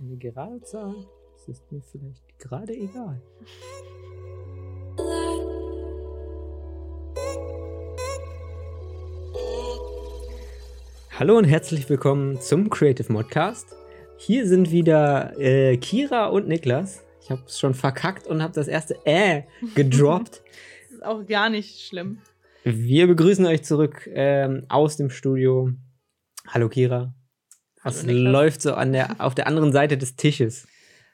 eine gerade Zahl. Es ist mir vielleicht gerade egal. Hallo und herzlich willkommen zum Creative Modcast. Hier sind wieder äh, Kira und Niklas. Ich habe es schon verkackt und habe das erste Äh gedroppt. das ist auch gar nicht schlimm. Wir begrüßen euch zurück ähm, aus dem Studio. Hallo Kira. Was Hallo läuft so an der, auf der anderen Seite des Tisches?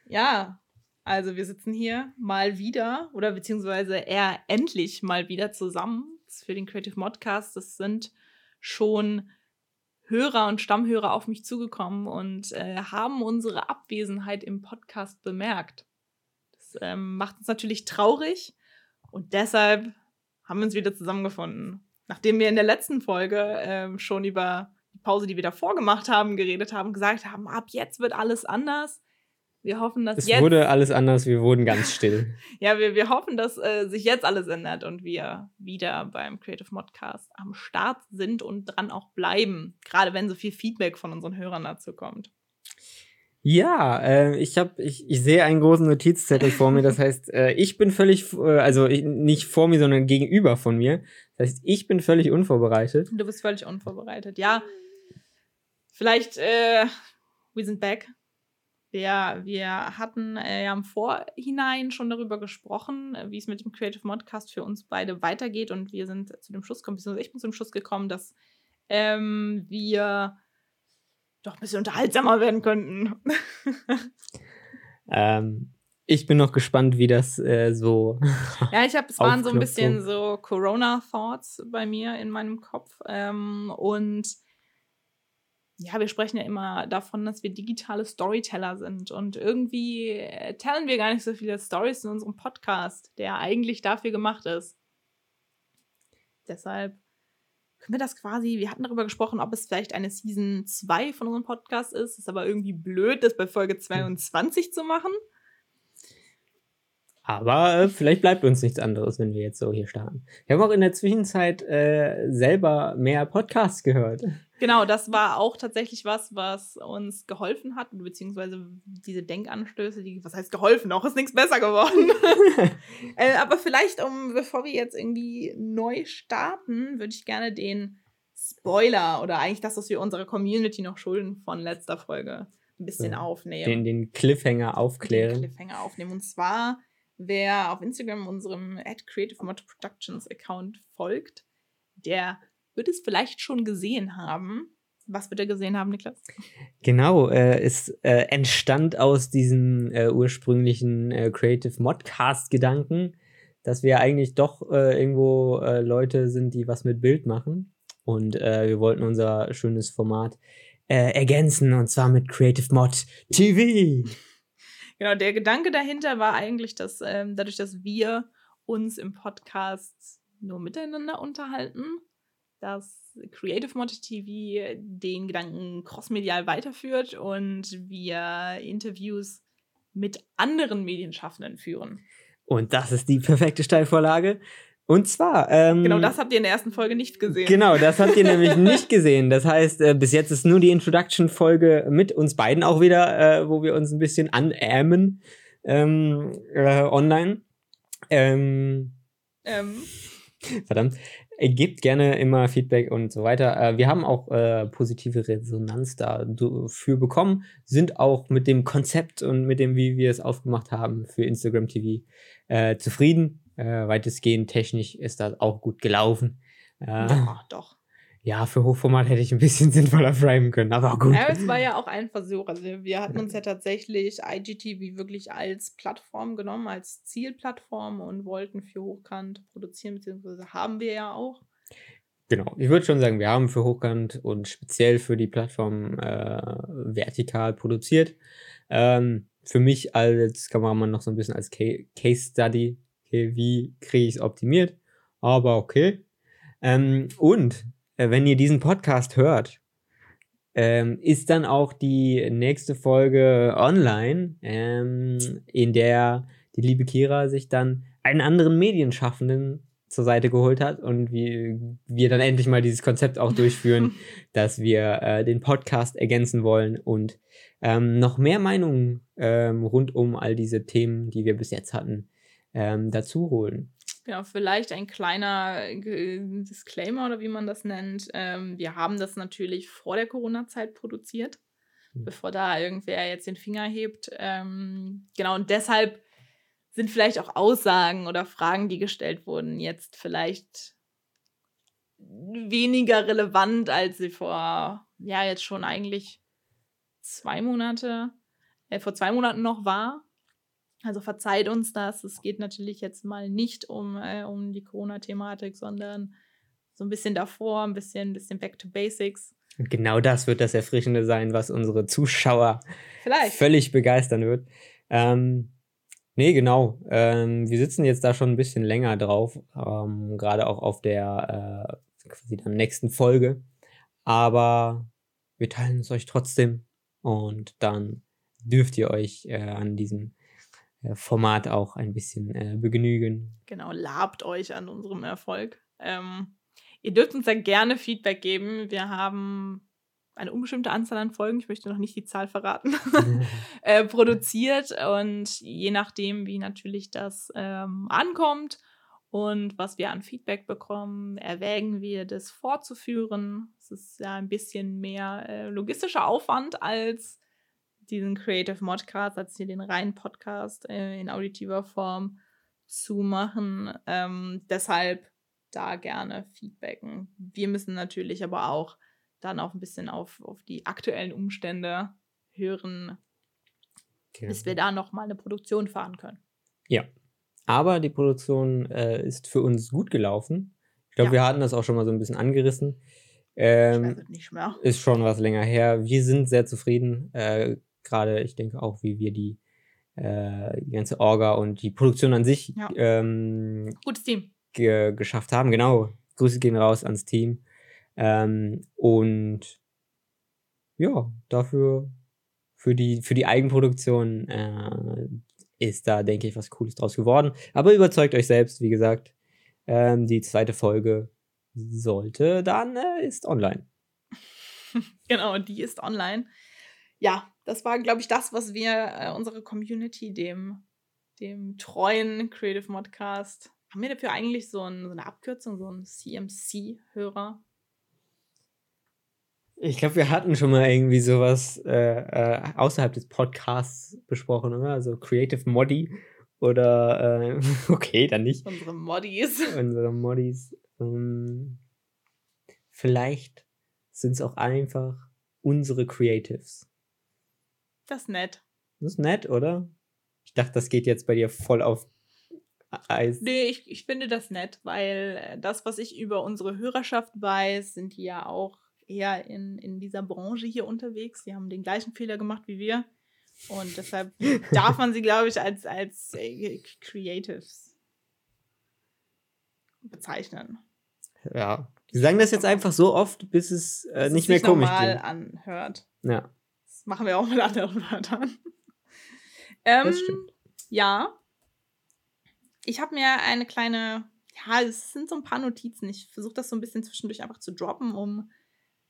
Ja, also wir sitzen hier mal wieder oder beziehungsweise eher endlich mal wieder zusammen für den Creative Modcast. Das sind schon Hörer und Stammhörer auf mich zugekommen und äh, haben unsere Abwesenheit im Podcast bemerkt. Das ähm, macht uns natürlich traurig und deshalb haben wir uns wieder zusammengefunden. Nachdem wir in der letzten Folge ähm, schon über Pause, die wir davor gemacht haben, geredet haben, gesagt haben, ab jetzt wird alles anders. Wir hoffen, dass es jetzt. Es wurde alles anders, wir wurden ganz still. ja, wir, wir hoffen, dass äh, sich jetzt alles ändert und wir wieder beim Creative Modcast am Start sind und dran auch bleiben. Gerade wenn so viel Feedback von unseren Hörern dazu kommt. Ja, äh, ich habe, ich, ich sehe einen großen Notizzettel vor mir. Das heißt, äh, ich bin völlig, äh, also ich, nicht vor mir, sondern gegenüber von mir. Das heißt, ich bin völlig unvorbereitet. Du bist völlig unvorbereitet. Ja, vielleicht, äh, we sind back. Wir, wir hatten äh, ja im Vorhinein schon darüber gesprochen, wie es mit dem Creative Modcast für uns beide weitergeht. Und wir sind zu dem Schluss gekommen, beziehungsweise ich bin zu dem Schluss gekommen, dass ähm, wir doch ein bisschen unterhaltsamer werden könnten. ähm, ich bin noch gespannt, wie das äh, so. ja, ich habe, es waren so ein bisschen so Corona-Thoughts bei mir in meinem Kopf. Ähm, und ja, wir sprechen ja immer davon, dass wir digitale Storyteller sind. Und irgendwie teilen wir gar nicht so viele Stories in unserem Podcast, der eigentlich dafür gemacht ist. Deshalb können wir das quasi, wir hatten darüber gesprochen, ob es vielleicht eine Season 2 von unserem Podcast ist. Ist aber irgendwie blöd, das bei Folge 22 hm. zu machen. Aber äh, vielleicht bleibt uns nichts anderes, wenn wir jetzt so hier starten. Wir haben auch in der Zwischenzeit äh, selber mehr Podcasts gehört. Genau, das war auch tatsächlich was, was uns geholfen hat, beziehungsweise diese Denkanstöße, die, was heißt geholfen? Auch ist nichts besser geworden. äh, aber vielleicht, um, bevor wir jetzt irgendwie neu starten, würde ich gerne den Spoiler oder eigentlich das, was wir unserer Community noch schulden von letzter Folge, ein bisschen ja, aufnehmen. Den, den Cliffhanger aufklären. Den Cliffhanger aufnehmen. Und zwar, wer auf Instagram unserem at Creative Mod Productions Account folgt, der wird es vielleicht schon gesehen haben. Was wird er gesehen haben, Niklas? Genau, äh, es äh, entstand aus diesem äh, ursprünglichen äh, Creative Modcast-Gedanken, dass wir eigentlich doch äh, irgendwo äh, Leute sind, die was mit Bild machen. Und wir wollten unser schönes Format ergänzen und zwar mit Creative Mod TV. Genau, der Gedanke dahinter war eigentlich, dass ähm, dadurch, dass wir uns im Podcast nur miteinander unterhalten, dass Creative Mod TV den Gedanken crossmedial weiterführt und wir Interviews mit anderen Medienschaffenden führen. Und das ist die perfekte Steilvorlage. Und zwar. Ähm, genau, das habt ihr in der ersten Folge nicht gesehen. Genau, das habt ihr nämlich nicht gesehen. Das heißt, äh, bis jetzt ist nur die Introduction-Folge mit uns beiden auch wieder, äh, wo wir uns ein bisschen anämen ähm, äh, online. Ähm, ähm. Verdammt. Gebt gerne immer Feedback und so weiter. Äh, wir haben auch äh, positive Resonanz dafür bekommen, sind auch mit dem Konzept und mit dem, wie wir es aufgemacht haben für Instagram TV äh, zufrieden. Äh, weitestgehend technisch ist das auch gut gelaufen. Äh, ja, doch ja, für Hochformat hätte ich ein bisschen sinnvoller framen können, aber gut. Ja, es war ja auch ein Versuch. Also wir hatten uns ja tatsächlich IGTV wirklich als Plattform genommen, als Zielplattform und wollten für Hochkant produzieren, beziehungsweise haben wir ja auch. Genau, ich würde schon sagen, wir haben für Hochkant und speziell für die Plattform äh, vertikal produziert. Ähm, für mich als Kameramann noch so ein bisschen als Case Study, okay, wie kriege ich es optimiert, aber okay. Ähm, und äh, wenn ihr diesen Podcast hört, ähm, ist dann auch die nächste Folge online, ähm, in der die liebe Kira sich dann einen anderen Medienschaffenden zur Seite geholt hat und wie wir dann endlich mal dieses Konzept auch durchführen, dass wir äh, den Podcast ergänzen wollen und ähm, noch mehr Meinungen ähm, rund um all diese Themen, die wir bis jetzt hatten, ähm, dazu holen. Genau, vielleicht ein kleiner äh, Disclaimer oder wie man das nennt. Ähm, wir haben das natürlich vor der Corona-Zeit produziert, mhm. bevor da irgendwer jetzt den Finger hebt. Ähm, genau, und deshalb sind vielleicht auch Aussagen oder Fragen, die gestellt wurden, jetzt vielleicht weniger relevant, als sie vor, ja, jetzt schon eigentlich zwei Monate, äh, vor zwei Monaten noch war. Also verzeiht uns das. Es geht natürlich jetzt mal nicht um, äh, um die Corona-Thematik, sondern so ein bisschen davor, ein bisschen, ein bisschen back to basics. Und genau das wird das Erfrischende sein, was unsere Zuschauer Vielleicht. völlig begeistern wird. Ähm, nee, genau. Ähm, wir sitzen jetzt da schon ein bisschen länger drauf, ähm, gerade auch auf der äh, quasi der nächsten Folge. Aber wir teilen es euch trotzdem und dann dürft ihr euch äh, an diesem Format auch ein bisschen äh, begnügen. Genau, labt euch an unserem Erfolg. Ähm, ihr dürft uns da gerne Feedback geben. Wir haben eine unbestimmte Anzahl an Folgen, ich möchte noch nicht die Zahl verraten, äh, produziert. Und je nachdem, wie natürlich das ähm, ankommt und was wir an Feedback bekommen, erwägen wir das fortzuführen. Es ist ja ein bisschen mehr äh, logistischer Aufwand als diesen Creative Modcast, als hier den reinen Podcast äh, in auditiver Form zu machen. Ähm, deshalb da gerne feedbacken. Wir müssen natürlich aber auch dann auch ein bisschen auf, auf die aktuellen Umstände hören, okay. bis wir da nochmal eine Produktion fahren können. Ja, aber die Produktion äh, ist für uns gut gelaufen. Ich glaube, ja. wir hatten das auch schon mal so ein bisschen angerissen. Ähm, nicht mehr. Ist schon was länger her. Wir sind sehr zufrieden. Äh, Gerade, ich denke auch, wie wir die, äh, die ganze Orga und die Produktion an sich ja. ähm, Gutes Team. Ge geschafft haben. Genau. Grüße gehen raus ans Team. Ähm, und ja, dafür, für die, für die Eigenproduktion äh, ist da, denke ich, was Cooles draus geworden. Aber überzeugt euch selbst, wie gesagt. Ähm, die zweite Folge sollte dann, äh, ist online. genau, die ist online. Ja, das war, glaube ich, das, was wir äh, unsere Community, dem, dem treuen Creative Modcast, haben wir dafür eigentlich so, ein, so eine Abkürzung, so ein CMC-Hörer? Ich glaube, wir hatten schon mal irgendwie sowas äh, äh, außerhalb des Podcasts besprochen, oder? Also Creative Modi oder äh, okay, dann nicht. Unsere Moddies. Unsere Moddies. Ähm, vielleicht sind es auch einfach unsere Creatives. Das ist nett. Das ist nett, oder? Ich dachte, das geht jetzt bei dir voll auf Eis. Nee, ich, ich finde das nett, weil äh, das, was ich über unsere Hörerschaft weiß, sind die ja auch eher in, in dieser Branche hier unterwegs. Die haben den gleichen Fehler gemacht wie wir. Und deshalb darf man sie, glaube ich, als, als äh, Creatives bezeichnen. Ja. Wir sagen das jetzt einfach so oft, bis es äh, nicht mehr komisch normal anhört. Ja. Das machen wir auch mit anderen Wörtern. ähm, das. Ja. Ich habe mir eine kleine, ja, es sind so ein paar Notizen. Ich versuche das so ein bisschen zwischendurch einfach zu droppen, um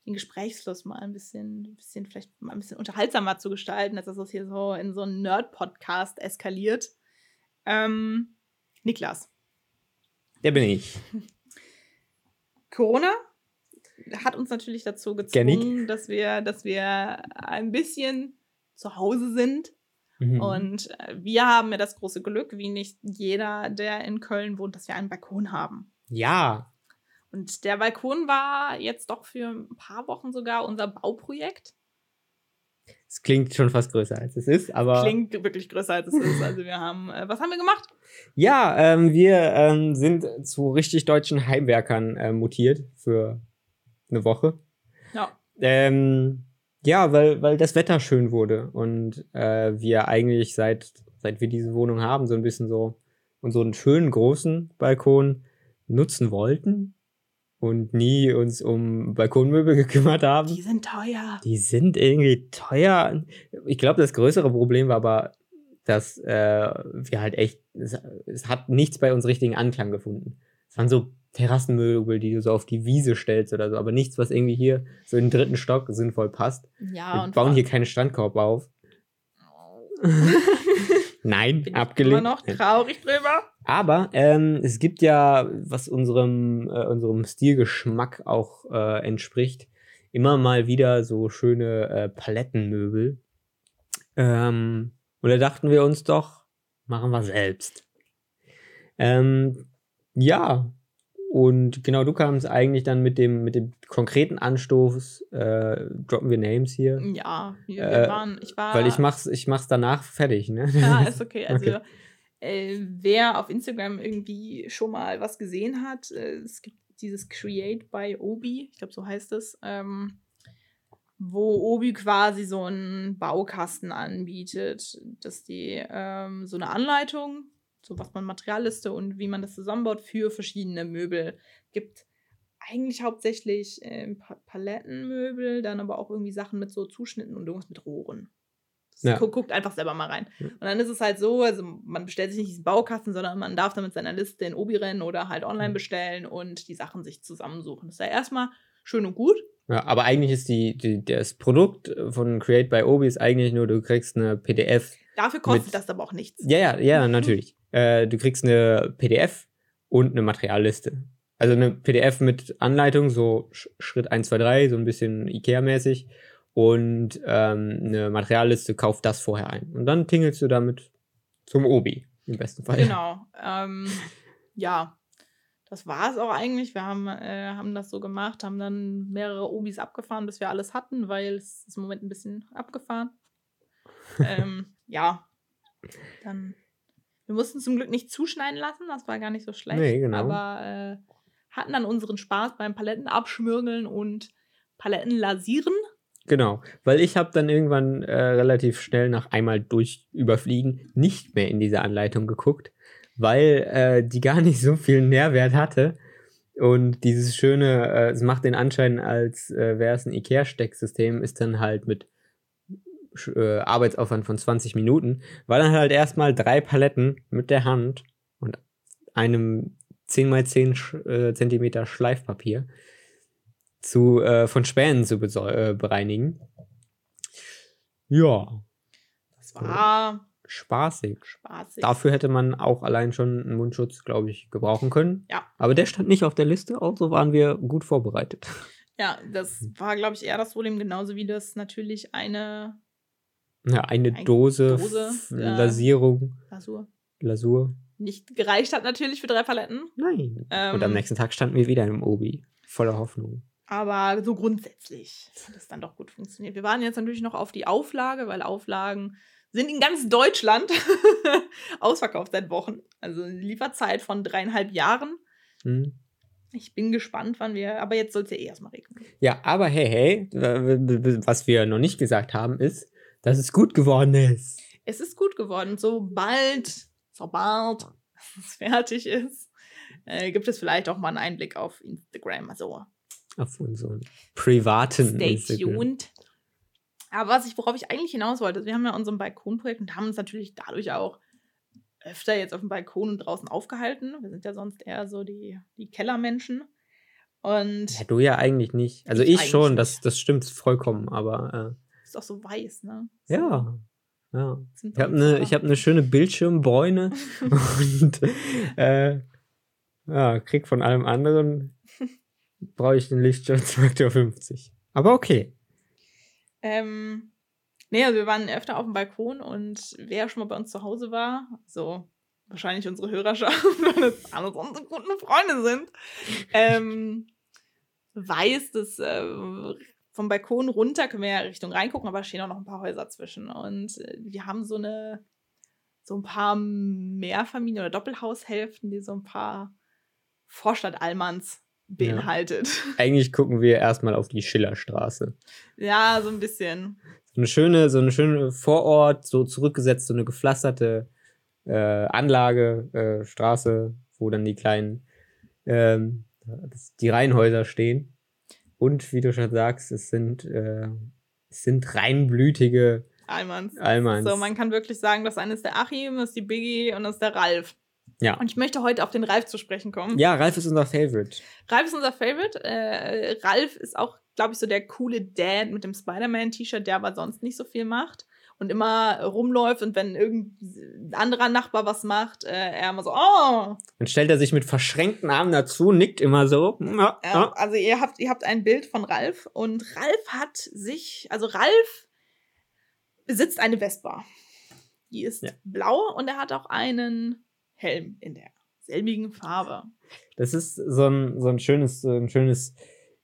den Gesprächsfluss mal ein bisschen, ein bisschen, vielleicht mal ein bisschen unterhaltsamer zu gestalten, als dass es hier so in so einen Nerd-Podcast eskaliert. Ähm, Niklas. Der bin ich. Corona hat uns natürlich dazu gezwungen, dass wir, dass wir ein bisschen zu Hause sind. Mhm. Und äh, wir haben ja das große Glück, wie nicht jeder, der in Köln wohnt, dass wir einen Balkon haben. Ja. Und der Balkon war jetzt doch für ein paar Wochen sogar unser Bauprojekt. Es klingt schon fast größer als es ist, aber. Klingt wirklich größer als es ist. Also wir haben, äh, was haben wir gemacht? Ja, ähm, wir ähm, sind zu richtig deutschen Heimwerkern äh, mutiert für eine Woche. Ja. Ähm, ja, weil, weil das Wetter schön wurde und äh, wir eigentlich seit, seit wir diese Wohnung haben, so ein bisschen so unseren schönen großen Balkon nutzen wollten und nie uns um Balkonmöbel gekümmert haben. Die sind teuer. Die sind irgendwie teuer. Ich glaube, das größere Problem war aber, dass äh, wir halt echt, es, es, hat nichts bei uns richtigen Anklang gefunden. Es waren so Terrassenmöbel, die du so auf die Wiese stellst oder so, aber nichts, was irgendwie hier so in den dritten Stock sinnvoll passt. Ja, Wir und bauen hier keine Strandkorb auf. Nein, bin ich abgelehnt. immer noch traurig drüber. Aber ähm, es gibt ja, was unserem, äh, unserem Stilgeschmack auch äh, entspricht, immer mal wieder so schöne äh, Palettenmöbel. Ähm, und da dachten wir uns doch, machen wir selbst. Ähm, ja, und genau du kamst eigentlich dann mit dem, mit dem konkreten Anstoß, äh, droppen wir Names hier, Ja, wir, Äh, waren, ich war. weil ich mach's, ich mach's danach fertig, ne? Ja, ist okay. Also, Okay. Äh, wer auf Instagram irgendwie schon mal was gesehen hat, äh, es gibt dieses Create by Obi, ich glaube, so heißt es, ähm, wo Obi quasi so einen Baukasten anbietet, dass die ähm, so eine Anleitung, so was man Materialliste und wie man das zusammenbaut für verschiedene Möbel gibt. Eigentlich hauptsächlich pa Palettenmöbel, dann aber auch irgendwie Sachen mit so Zuschnitten und irgendwas mit Rohren. Ja. Gu- Guckt einfach selber mal rein. Ja. Und dann ist es halt so, also man bestellt sich nicht diesen Baukasten, sondern man darf dann mit seiner Liste in Obi rennen oder halt online Mhm. bestellen und die Sachen sich zusammensuchen. Das ist ja erstmal schön und gut. Ja, aber eigentlich ist die, die, das Produkt von Create by Obi ist eigentlich nur, du kriegst eine PDF. Dafür kostet Mit- das aber auch nichts. Ja, ja, ja, natürlich. Äh, du kriegst eine PDF und eine Materialliste. Also eine PDF mit Anleitung, so Sch- Schritt 1, 2, 3, so ein bisschen Ikea-mäßig. Und ähm, eine Materialliste, kauf das vorher ein. Und dann tingelst du damit zum Obi, im besten Fall. Genau. Ähm, ja, das war es auch eigentlich. Wir haben, äh, haben das so gemacht, haben dann mehrere Obis abgefahren, bis wir alles hatten, weil es ist im Moment ein bisschen abgefahren. ähm, ja, dann. Wir mussten zum Glück nicht zuschneiden lassen, das war gar nicht so schlecht. Nee, genau. Aber äh, hatten dann unseren Spaß beim Paletten abschmürgeln und Paletten lasieren. Genau, weil ich habe dann irgendwann äh, relativ schnell nach einmal durch überfliegen nicht mehr in diese Anleitung geguckt, weil äh, die gar nicht so viel Nährwert hatte. Und dieses schöne, äh, es macht den Anschein, als äh, wäre es ein IKEA-Stecksystem, ist dann halt mit äh, Arbeitsaufwand von 20 Minuten, war dann halt erstmal drei Paletten mit der Hand und einem 10x10 Sch äh, Zentimeter Schleifpapier zu, äh, von Spänen zu äh, bereinigen. Ja, Das war spaßig. spaßig. Dafür hätte man auch allein schon einen Mundschutz, glaube ich, gebrauchen können. Ja. Aber der stand nicht auf der Liste, also waren wir gut vorbereitet. Ja, das war, glaube ich, eher das Problem, genauso wie das natürlich eine Ja, eine Ein Dose, Dose. Lasierung, Lasur Lasur. nicht gereicht hat, natürlich für drei Paletten. Nein. Ähm, Und am nächsten Tag standen wir wieder im Obi. Voller Hoffnung. Aber so grundsätzlich hat es dann doch gut funktioniert. Wir waren jetzt natürlich noch auf die Auflage, weil Auflagen sind in ganz Deutschland ausverkauft seit Wochen. Also eine Lieferzeit von dreieinhalb Jahren. Hm. Ich bin gespannt, wann wir. Aber jetzt soll es ja eh erstmal regnen. Ja, aber hey, hey, was wir noch nicht gesagt haben, ist, dass es gut geworden ist. Es ist gut geworden. Sobald, sobald es fertig ist, äh, gibt es vielleicht auch mal einen Einblick auf Instagram. Also Auf unseren privaten Stay Instagram. tuned. Aber was ich, worauf ich eigentlich hinaus wollte, wir haben ja unser Balkonprojekt und haben uns natürlich dadurch auch öfter jetzt auf dem Balkon und draußen aufgehalten. Wir sind ja sonst eher so die, die Kellermenschen. Und Ja, du ja eigentlich nicht. Also Ich ich, schon, das, das stimmt vollkommen, aber ist auch so weiß, ne? So, ja. ja. Ich habe eine hab ne schöne Bildschirmbräune und äh, ja, krieg von allem anderen brauche ich den Lichtschutzfaktor 50. Aber okay. Ähm, nee, also wir waren öfter auf dem Balkon und wer schon mal bei uns zu Hause war, so wahrscheinlich unsere Hörerschaft, weil das alles unsere guten Freunde sind, ähm, weiß, dass äh, vom Balkon runter können wir ja Richtung reingucken, aber stehen auch noch ein paar Häuser zwischen. Und äh, wir haben so eine, so ein paar Mehrfamilien- oder Doppelhaushälften, die so ein paar Vorstadt-Almans beinhaltet. Eigentlich gucken wir erstmal auf die Schillerstraße. Ja. so ein bisschen. So eine schöne, so eine schöne Vorort, so zurückgesetzt, so eine gepflasterte äh, Anlage, äh, Straße, wo dann die kleinen, ähm, die Reihenhäuser stehen. Und wie du schon sagst, es sind, äh, es sind reinblütige Almans. Almans. So, man kann wirklich sagen, das eine ist der Achim, das ist die Biggie und das ist der Ralf. Ja. Und ich möchte heute auf den Ralf zu sprechen kommen. Ja, Ralf ist unser Favorite. Ralf ist unser Favorite. Äh, Ralf ist auch, glaube ich, so der coole Dad mit dem Spider-Man-T-Shirt, der aber sonst nicht so viel macht und immer rumläuft und wenn irgendein anderer Nachbar was macht, äh, er immer so, oh. Dann stellt er sich mit verschränkten Armen dazu, nickt immer so. Ja, Ja, ja. also ihr habt, ihr habt ein Bild von Ralf und Ralf hat sich, also Ralf besitzt eine Vespa. Die ist Ja. blau und er hat auch einen Helm in der selbigen Farbe. Das ist so ein, so ein schönes, so ein schönes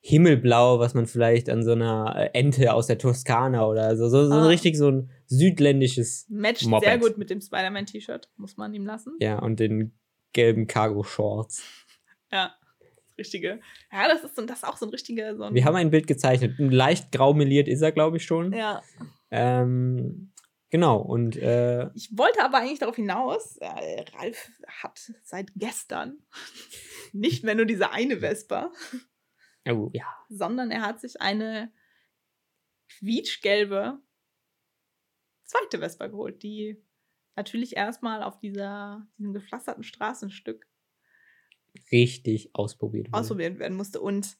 Himmelblau, was man vielleicht an so einer äh, Ente aus der Toskana oder so, so, so Ah. richtig so ein südländisches. Matcht Moped. sehr gut mit dem Spider-Man-T-Shirt, muss man ihm lassen. Ja, und den gelben Cargo-Shorts. Ja. Das Richtige. Ja, das ist, das ist auch so ein richtiger. So ein, Wir haben ein Bild gezeichnet. Leicht grau meliert ist er, glaube ich, schon. Ja. Ähm, genau, und äh, Ich wollte aber eigentlich darauf hinaus, äh, Ralf hat seit gestern nicht mehr nur diese eine Vespa, oh, ja. sondern er hat sich eine quietschgelbe zweite Vespa geholt, die natürlich erstmal auf dieser, diesem gepflasterten Straßenstück richtig ausprobiert. ausprobiert werden musste. Und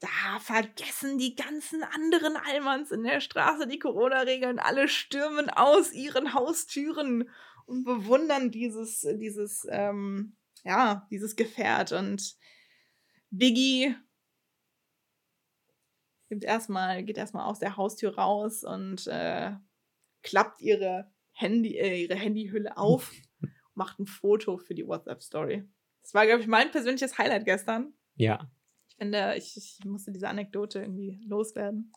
da vergessen die ganzen anderen Almans in der Straße die Corona-Regeln. Alle stürmen aus ihren Haustüren und bewundern dieses, dieses, ähm, ja, dieses Gefährt. Und Biggie gibt erstmal, geht erstmal aus der Haustür raus und äh, klappt ihre Handy, äh, ihre Handyhülle auf, macht ein Foto für die WhatsApp-Story. Das war, glaube ich, mein persönliches Highlight gestern. Ja. Ich finde, ich, ich musste diese Anekdote irgendwie loswerden.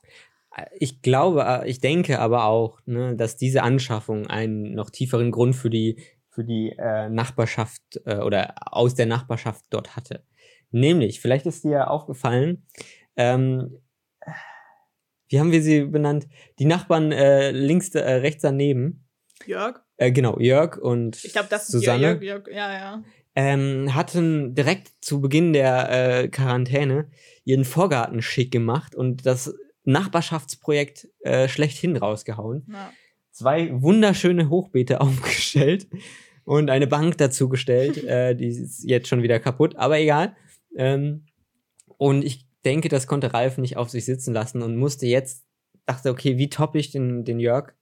Ich glaube, äh, ich denke aber auch, ne, dass diese Anschaffung einen noch tieferen Grund für die, für die äh, Nachbarschaft äh, oder aus der Nachbarschaft dort hatte. Nämlich, vielleicht ist dir aufgefallen, ähm, wie haben wir sie benannt? Die Nachbarn äh, links, äh, rechts daneben, Jörg? äh, genau, Jörg und Ich glaube, das ist Susanne. Jörg, Jörg, ja, ja. ähm, hatten direkt zu Beginn der äh, Quarantäne ihren Vorgarten schick gemacht und das Nachbarschaftsprojekt äh, schlechthin rausgehauen. ja. Zwei wunderschöne Hochbeete aufgestellt und eine Bank dazu gestellt. äh, die ist jetzt schon wieder kaputt, aber egal. Ähm, und ich denke, das konnte Ralf nicht auf sich sitzen lassen und musste jetzt, dachte, okay, wie toppe ich den, den Jörg?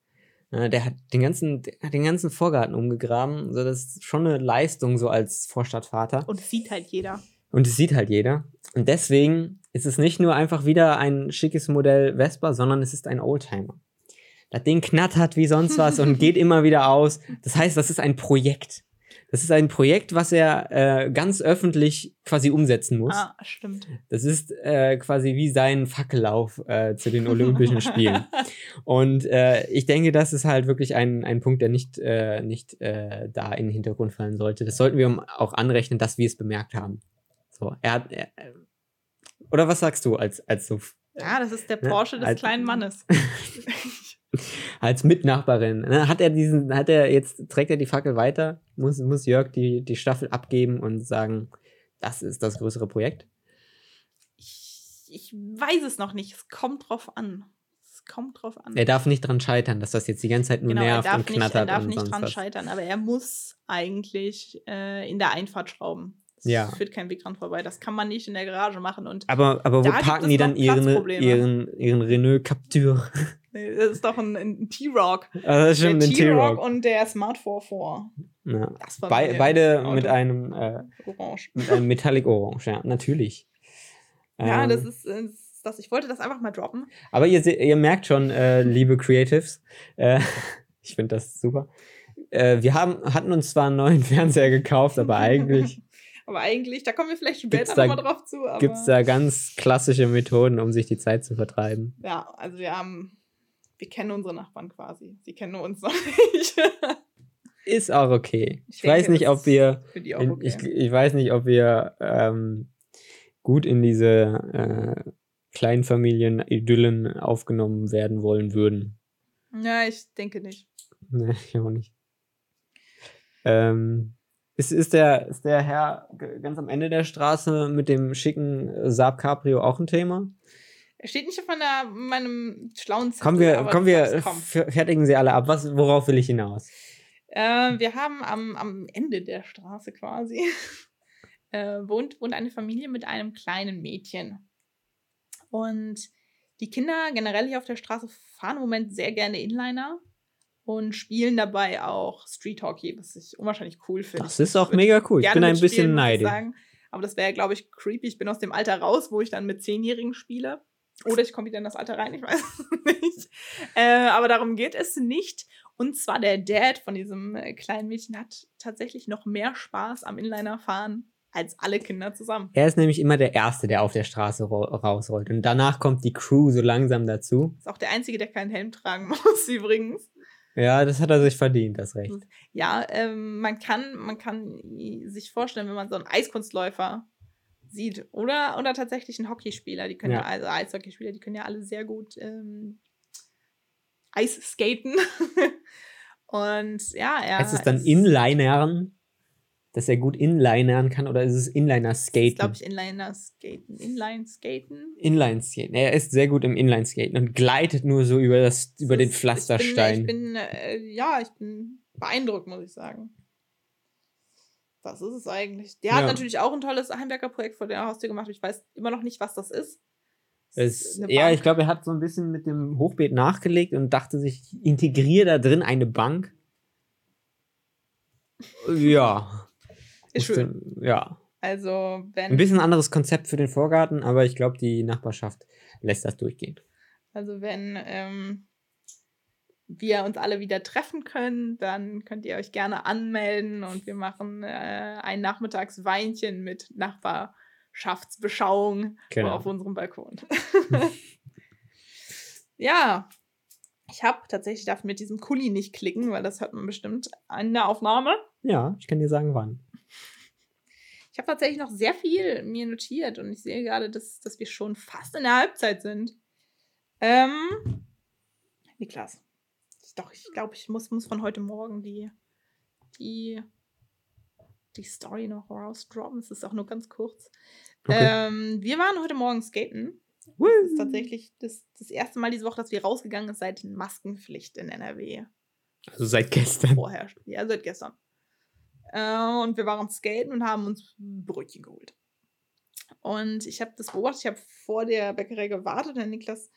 Äh, der hat den ganzen, hat den ganzen Vorgarten umgegraben. So, das ist schon eine Leistung, so als Vorstadtvater. Und es sieht halt jeder. Und es sieht halt jeder. Und deswegen ist es nicht nur einfach wieder ein schickes Modell Vespa, sondern es ist ein Oldtimer. Das Ding knattert wie sonst was und geht immer wieder aus. Das heißt, das ist ein Projekt. Das ist ein Projekt, was er äh, ganz öffentlich quasi umsetzen muss. Ah, stimmt. Das ist äh, quasi wie sein Fackellauf äh, zu den Olympischen Spielen. Und äh, ich denke, das ist halt wirklich ein, ein Punkt, der nicht, äh, nicht äh, da in den Hintergrund fallen sollte. Das sollten wir auch anrechnen, dass wir es bemerkt haben. So, er hat. Er, äh, oder was sagst du als, als so ja, das ist der Ne, Porsche des als- kleinen Mannes. als Mitnachbarin? Ne? Hat er diesen, hat er jetzt, trägt er die Fackel weiter? Muss, muss Jörg die, die Staffel abgeben und sagen, das ist das größere Projekt? ich, ich weiß es noch nicht. Es kommt drauf an. Es kommt drauf an. Er darf nicht dran scheitern, dass das jetzt die ganze Zeit nur genau, er nervt und nicht, er knattert darf und nicht dran was. scheitern, aber er muss eigentlich äh, in der Einfahrt schrauben. Es Ja. führt kein Weg dran vorbei. Das kann man nicht in der Garage machen. Und Aber, aber wo parken die dann ihren, ihren, ihren Renault Captur? Nee, das ist doch ein, ein T-Rock. Also das ist schon Der ein T-Rock und der Smart 4.4. Ja. Das war mir beide Auto. mit einem, äh, Orange. mit einem Metallic Orange, ja, natürlich. Ja, Ähm, das ist, äh, das ist das. Ich wollte das einfach mal droppen. Aber ihr, ihr merkt schon, äh, liebe Creatives, äh, ich finde das super. Äh, wir haben, hatten uns zwar einen neuen Fernseher gekauft, aber eigentlich aber eigentlich, da kommen wir vielleicht später nochmal drauf zu. Gibt es da ganz klassische Methoden, um sich die Zeit zu vertreiben. Ja, also wir haben, wir kennen unsere Nachbarn quasi. Sie kennen uns noch nicht. Ist auch okay. Ich, Ich denke, weiß nicht, ob wir, in, okay. ich, ich weiß nicht, ob wir ähm, gut in diese äh, Kleinfamilien-Idyllen aufgenommen werden wollen würden. ja, ich denke nicht. Ne, ich auch nicht. Ähm, ist, ist, der, ist der Herr ganz am Ende der Straße mit dem schicken äh, Saab Cabrio auch ein Thema? Steht nicht auf meiner, meinem schlauen Zettel. Kommen wir, kommen wir, fertigen Sie alle ab. Was, worauf will ich hinaus? Äh, wir haben am, am Ende der Straße quasi äh, wohnt, wohnt eine Familie mit einem kleinen Mädchen. Und die Kinder generell hier auf der Straße fahren im Moment sehr gerne Inliner und spielen dabei auch Street Hockey, was ich unwahrscheinlich cool finde. Das ist auch mega cool. Ich bin ein bisschen neidisch. Aber das wäre, glaube ich, creepy. Ich bin aus dem Alter raus, wo ich dann mit Zehnjährigen spiele. Oder ich komme wieder in das Alter rein, ich weiß nicht. Äh, aber darum geht es nicht. Und zwar der Dad von diesem äh, kleinen Mädchen hat tatsächlich noch mehr Spaß am Inliner-Fahren als alle Kinder zusammen. Er ist nämlich immer der Erste, der auf der Straße rausrollt. Und danach kommt die Crew so langsam dazu. Ist auch der Einzige, der keinen Helm tragen muss, übrigens. Ja, das hat er sich verdient, das Recht. Ja, ähm, man, kann, man kann sich vorstellen, wenn man so einen Eiskunstläufer sieht oder, oder tatsächlich einen Hockeyspieler, die können ja, ja also Eishockeyspieler, die können ja alle sehr gut ähm, Eis skaten. Und ja, er. Ist es dann Inlinern? dass er gut inlinern kann oder ist es Inliner Skaten? glaube ich Inliner Skaten. Inline Skaten? Inline Skaten. Er ist sehr gut im Inline Skaten und gleitet nur so über das über das den Pflasterstein. Ich bin, ich bin äh, ja, ich bin beeindruckt, muss ich sagen. Das ist es eigentlich. Der ja. hat natürlich auch ein tolles Heimwerkerprojekt vor der Haustür gemacht. Ich weiß immer noch nicht, was das ist. Es, ja, ich glaube, er hat so ein bisschen mit dem Hochbeet nachgelegt und dachte sich, ich integriere da drin eine Bank. Ja. Ist schön. ja. Also, wenn. Ein bisschen anderes Konzept für den Vorgarten, aber ich glaube, die Nachbarschaft lässt das durchgehen. Also, wenn ähm, wir uns alle wieder treffen können, dann könnt ihr euch gerne anmelden und wir machen äh, ein Nachmittagsweinchen mit Nachbarschaftsbeschauung genau. auf unserem Balkon. ja, ich habe tatsächlich darf mit diesem Kuli nicht klicken, weil das hört man bestimmt an der Aufnahme. Ja, ich kann dir sagen, wann. Ich habe tatsächlich noch sehr viel mir notiert und ich sehe gerade, dass, dass wir schon fast in der Halbzeit sind. Ähm, Niklas. Doch, ich glaube, ich muss, muss von heute Morgen die, die, die Story noch rausdroppen. Es ist auch nur ganz kurz. Okay. Ähm, wir waren heute Morgen skaten. Das ist tatsächlich das, das erste Mal diese Woche, dass wir rausgegangen sind seit Maskenpflicht in NRW. Also seit gestern. Vorher. Ja, seit gestern. Äh, und wir waren skaten und haben uns Brötchen geholt. Und ich habe das beobachtet, ich habe vor der Bäckerei gewartet. Der Niklas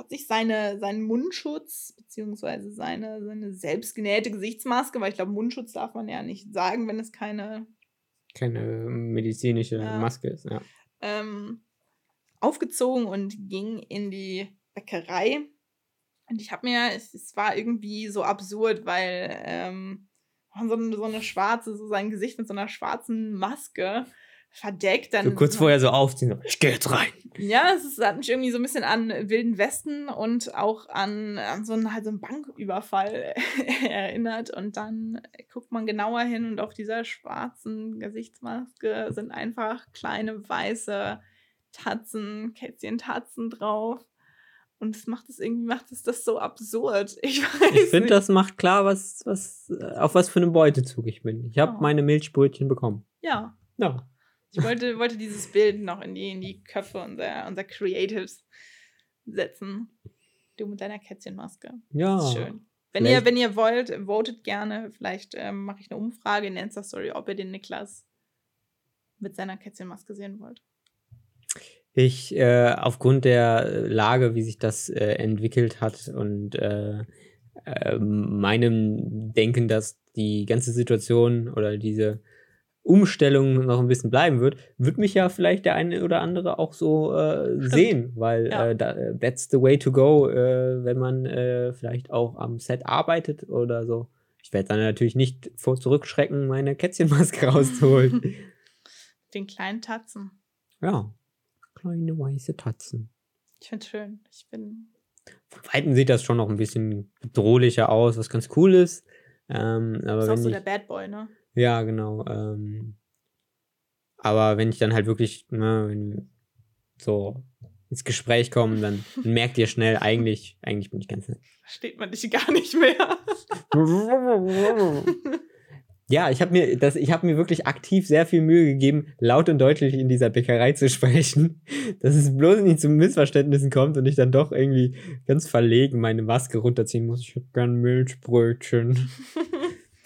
hat sich seine, seinen Mundschutz beziehungsweise seine, seine selbstgenähte Gesichtsmaske, weil ich glaube, Mundschutz darf man ja nicht sagen, wenn es keine keine medizinische ja. Maske ist, ja. Ähm, aufgezogen und ging in die Bäckerei. Und ich habe mir, es, es, war irgendwie so absurd, weil ähm, so eine, so eine schwarze, so sein Gesicht mit so einer schwarzen Maske verdeckt. Dann so kurz vorher so aufziehen, ich gehe jetzt rein. Ja, es ist, hat mich irgendwie so ein bisschen an Wilden Westen und auch an, an so einen, halt so einen Banküberfall erinnert. Und dann guckt man genauer hin und auf dieser schwarzen Gesichtsmaske sind einfach kleine weiße Tatzen, Kätzchen-Tatzen drauf. Und es macht es irgendwie, macht es das so absurd. Ich weiß Ich finde, das macht klar, was, was, auf was für eine Beutezug ich bin. Ich habe oh. meine Milchbrötchen bekommen. Ja. Ja. Ich wollte, wollte dieses Bild noch in die, in die Köpfe unserer, unserer Creatives setzen. Du mit deiner Kätzchenmaske. Ja. Das ist schön. Wenn ihr, wenn ihr wollt, votet gerne. Vielleicht ähm, mache ich eine Umfrage in der Insta-Story, ob ihr den Niklas mit seiner Kätzchenmaske sehen wollt ich äh, aufgrund der Lage, wie sich das äh, entwickelt hat und äh, äh, meinem Denken, dass die ganze Situation oder diese Umstellung noch ein bisschen bleiben wird, wird mich ja vielleicht der eine oder andere auch so äh, sehen, weil ja. äh, da, that's the way to go, äh, wenn man äh, vielleicht auch am Set arbeitet oder so. Ich werde dann natürlich nicht vor zurückschrecken, meine Kätzchenmaske rauszuholen. Den kleinen Tatzen. Ja, kleine weiße Tatzen. Ich finde schön. Ich bin. Von Weitem sieht das schon noch ein bisschen bedrohlicher aus, was ganz cool ist. Ähm, aber ist auch so ich, der Bad Boy, ne? Ja, genau. Ähm, aber wenn ich dann halt wirklich ne, so ins Gespräch komme, dann merkt ihr schnell, eigentlich, eigentlich bin ich ganz nett. Versteht man dich gar nicht mehr. Ja, ich habe mir das, ich habe mir wirklich aktiv sehr viel Mühe gegeben, laut und deutlich in dieser Bäckerei zu sprechen, dass es bloß nicht zu Missverständnissen kommt und ich dann doch irgendwie ganz verlegen meine Maske runterziehen muss. Ich hätte gern Milchbrötchen.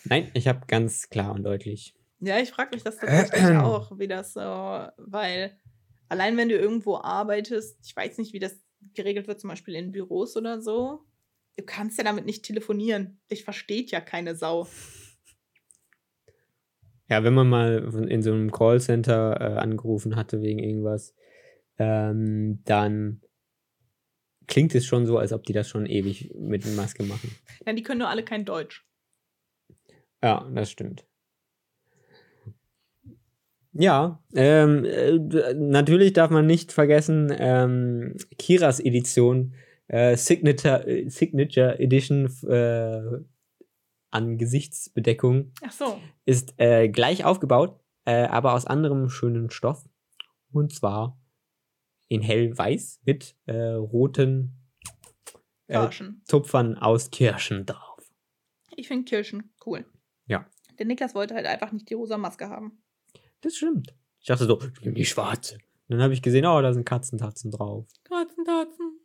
Nein, ich habe ganz klar und deutlich. Ja, ich frage mich das tatsächlich auch, wie das so, weil allein wenn du irgendwo arbeitest, ich weiß nicht, wie das geregelt wird, zum Beispiel in Büros oder so, du kannst ja damit nicht telefonieren. Dich versteht ja keine Sau. Ja, wenn man mal in so einem Callcenter äh, angerufen hatte wegen irgendwas, ähm, dann klingt es schon so, als ob die das schon ewig mit Maske machen. Ja, die können nur alle kein Deutsch. Ja, das stimmt. Ja, ähm, äh, natürlich darf man nicht vergessen, ähm, Kiras Edition, äh, Signature, äh, Signature Edition äh, an Gesichtsbedeckung so. ist äh, gleich aufgebaut, äh, aber aus anderem schönen Stoff. Und zwar in hellweiß mit roten. Tupfern aus Kirschen drauf. Ich finde Kirschen cool. Ja. Der Niklas wollte halt einfach nicht die rosa Maske haben. Das stimmt. Ich dachte so, ich nehme die schwarze. Und dann habe ich gesehen, oh, da sind Katzentatzen drauf. Katzentatzen.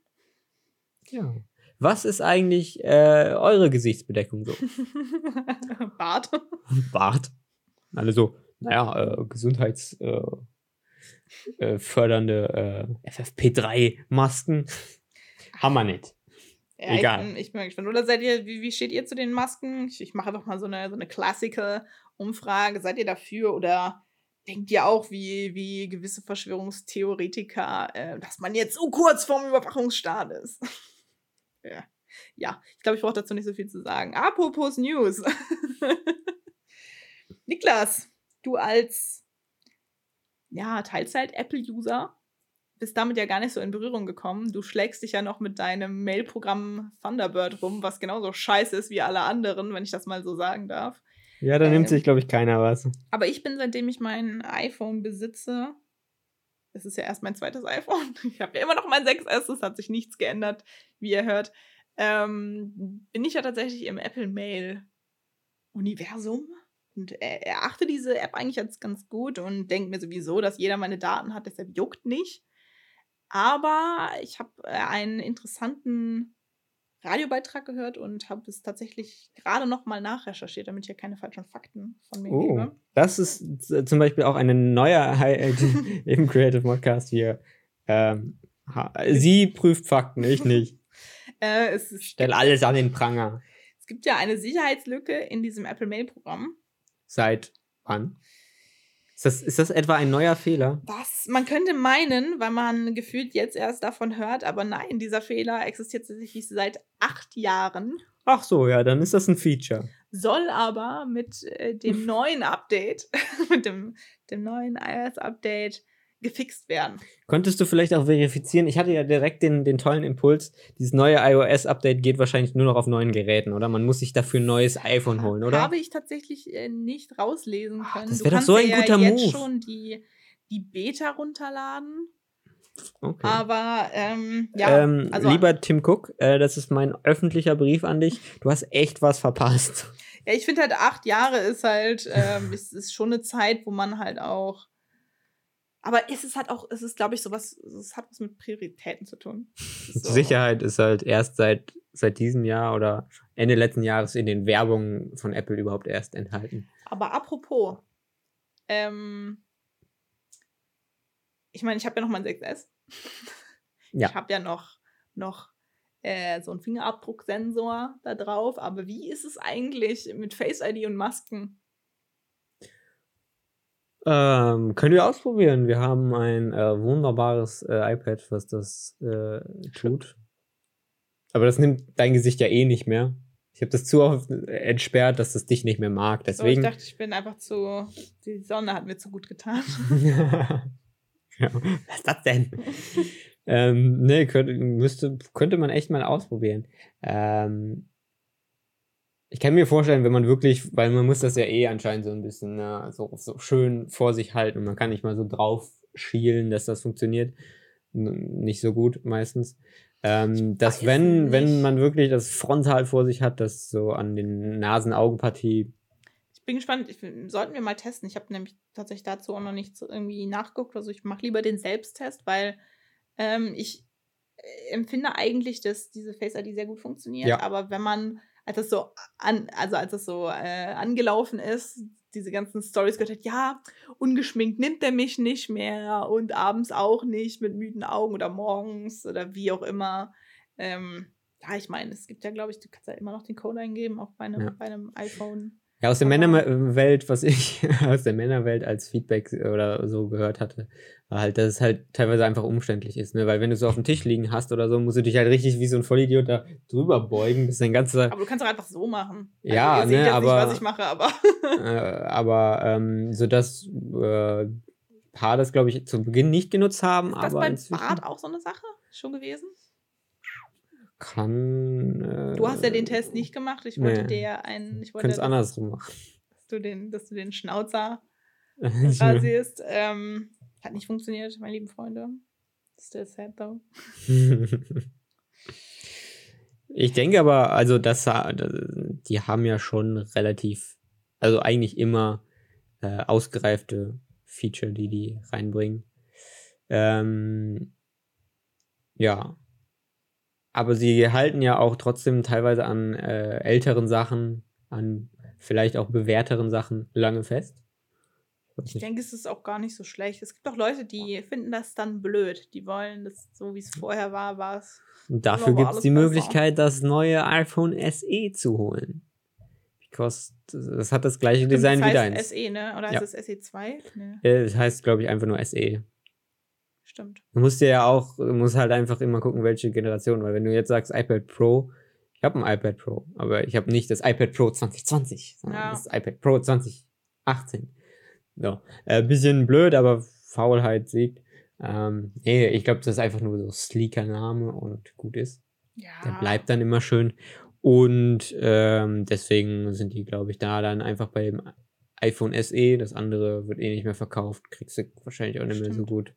Ja. Was ist eigentlich äh, eure Gesichtsbedeckung so? Bart. Bart. Alle so, naja, äh, gesundheitsfördernde äh, äh, fördernde, äh, FFP3-Masken. Haben wir nicht. Ja, Egal. Ich bin, ich bin gespannt. Oder seid ihr, wie, wie steht ihr zu den Masken? Ich, ich mache einfach mal so eine, so eine Klassiker-Umfrage. Seid ihr dafür oder denkt ihr auch, wie, wie gewisse Verschwörungstheoretiker, äh, dass man jetzt so kurz vorm Überwachungsstaat ist? ja. ja, ich glaube, ich brauche dazu nicht so viel zu sagen. Apropos News. Niklas, du als ja, Teilzeit-Apple-User bist damit ja gar nicht so in Berührung gekommen. Du schlägst dich ja noch mit deinem Mail-Programm Thunderbird rum, was genauso scheiße ist wie alle anderen, wenn ich das mal so sagen darf. Ja, da Ähm. nimmt sich, glaube ich, keiner was. Aber ich bin, seitdem ich mein iPhone besitze, es ist ja erst mein zweites iPhone. Ich habe ja immer noch mein 6S, es hat sich nichts geändert, wie ihr hört. Ähm, bin ich ja tatsächlich im Apple Mail Universum und er- erachte diese App eigentlich als ganz gut und denke mir sowieso, dass jeder meine Daten hat, deshalb juckt nicht. Aber ich habe äh, einen interessanten Radiobeitrag gehört und habe es tatsächlich gerade noch mal nachrecherchiert, damit ich ja keine falschen Fakten von mir Oh, gebe. das ist zum Beispiel auch eine neue Highlight im Creative Podcast hier. Ähm, ha- sie prüft Fakten, ich nicht. Äh, es, ist, Stell alles an den Pranger. es gibt ja eine Sicherheitslücke in diesem Apple Mail-Programm. Seit wann? Ist das, ist das etwa ein neuer Fehler? Was man könnte meinen, weil man gefühlt jetzt erst davon hört, aber nein, dieser Fehler existiert tatsächlich seit acht Jahren, Ach so, ja, dann ist das ein Feature. soll aber mit äh, dem neuen Update, mit dem, dem neuen iOS-Update gefixt werden. Konntest du vielleicht auch verifizieren? Ich hatte ja direkt den, den tollen Impuls, dieses neue iOS-Update geht wahrscheinlich nur noch auf neuen Geräten, oder? Man muss sich dafür ein neues iPhone holen, oder? Habe ich tatsächlich äh, nicht rauslesen Ah, können. das Du wär doch so ein ja guter jetzt Move. schon die, die Beta runterladen. Okay. Aber ähm, ja, ähm, also lieber Tim Cook, äh, das ist mein öffentlicher Brief an dich. Du hast echt was verpasst. ja, ich finde halt acht Jahre ist halt, ähm, es ist schon eine Zeit, wo man halt auch. Aber es ist halt auch, es ist, glaube ich, sowas, es hat was mit Prioritäten zu tun. So. Sicherheit ist halt erst seit, seit diesem Jahr oder Ende letzten Jahres in den Werbungen von Apple überhaupt erst enthalten. Aber apropos, ähm, ich meine, ich habe ja noch mein 6S. Ja. Ich habe ja noch, noch äh, so einen Fingerabdrucksensor da drauf. Aber wie ist es eigentlich mit Face ID und Masken? Ähm, können wir ausprobieren. Wir haben ein äh, wunderbares äh, iPad, was das äh, tut. Aber das nimmt dein Gesicht ja eh nicht mehr. Ich habe das zu oft entsperrt, dass das dich nicht mehr mag. So, ich Deswegen. dachte, ich bin einfach zu. Die Sonne hat mir zu gut getan. ja, was ist das denn? ähm, nee, könnte, müsste, könnte man echt mal ausprobieren. Ähm, ich kann mir vorstellen, wenn man wirklich, weil man muss das ja eh anscheinend so ein bisschen na, so, so schön vor sich halten und man kann nicht mal so drauf schielen, dass das funktioniert. Nicht so gut meistens. Ähm, dass wenn, wenn man wirklich das frontal vor sich hat, das so an den Nasen-Augenpartie bin gespannt. Ich, sollten wir mal testen. Ich habe nämlich tatsächlich dazu auch noch nicht so irgendwie nachgeguckt. Also ich mache lieber den Selbsttest, weil ähm, ich äh, empfinde eigentlich, dass diese Face ID sehr gut funktioniert. Ja. Aber wenn man als das so an, also als das so äh, angelaufen ist, diese ganzen Stories gehört hat, ja, ungeschminkt nimmt er mich nicht mehr und abends auch nicht mit müden Augen oder morgens oder wie auch immer. Ähm, ja, ich meine, es gibt ja, glaube ich, du kannst ja immer noch den Code eingeben, auch bei einem, ja. bei einem iPhone. Ja, aus der Männerwelt, was ich aus der Männerwelt als Feedback oder so gehört hatte, war halt, dass es halt teilweise einfach umständlich ist, ne? Weil wenn du so auf dem Tisch liegen hast oder so, musst du dich halt richtig wie so ein Vollidiot da drüber beugen, bis dein ganzer. Aber du kannst doch einfach so machen. Also ja, ne, jetzt aber. Nicht, was ich mache, aber. äh, aber, ähm, so dass äh, Paar das, glaube ich, zu Beginn nicht genutzt haben. Ist das aber beim Bart auch so eine Sache schon gewesen? Kann. Äh, du hast ja den Test nicht gemacht. Ich wollte nee, dir ja einen. Ich wollte es andersrum machen. Dass du den, dass du den Schnauzer rasierst. Ähm, hat nicht funktioniert, meine lieben Freunde. Still sad though. ich denke aber, also das, die haben ja schon relativ, also eigentlich immer äh, ausgereifte Feature, die die reinbringen. Ähm, ja, aber sie halten ja auch trotzdem teilweise an äh, älteren Sachen, an vielleicht auch bewährteren Sachen lange fest. Ich denke, es ist auch gar nicht so schlecht. Es gibt auch Leute, die finden das dann blöd. Die wollen das so, wie es vorher war, war es. Dafür gibt es die besser. Möglichkeit, das neue iPhone SE zu holen. Because das hat das gleiche Stimmt, Design das heißt wie deins. SE, ne? Oder ja. heißt es SE2? Nee. Es heißt, glaube ich, einfach nur SE. Stimmt. Du musst dir ja auch, du musst halt einfach immer gucken, welche Generation, weil wenn du jetzt sagst iPad Pro, ich habe ein iPad Pro, aber ich habe nicht das iPad Pro 2020, sondern ja. das iPad Pro 2018. So, äh, bisschen blöd, aber Faulheit siegt. Ähm, nee, ich glaube, das ist einfach nur so sleeker Name und gut ist. Ja. Der bleibt dann immer schön. Und ähm, deswegen sind die, glaube ich, da dann einfach bei dem iPhone SE. Das andere wird eh nicht mehr verkauft. Kriegst du wahrscheinlich auch nicht Stimmt. mehr so gut.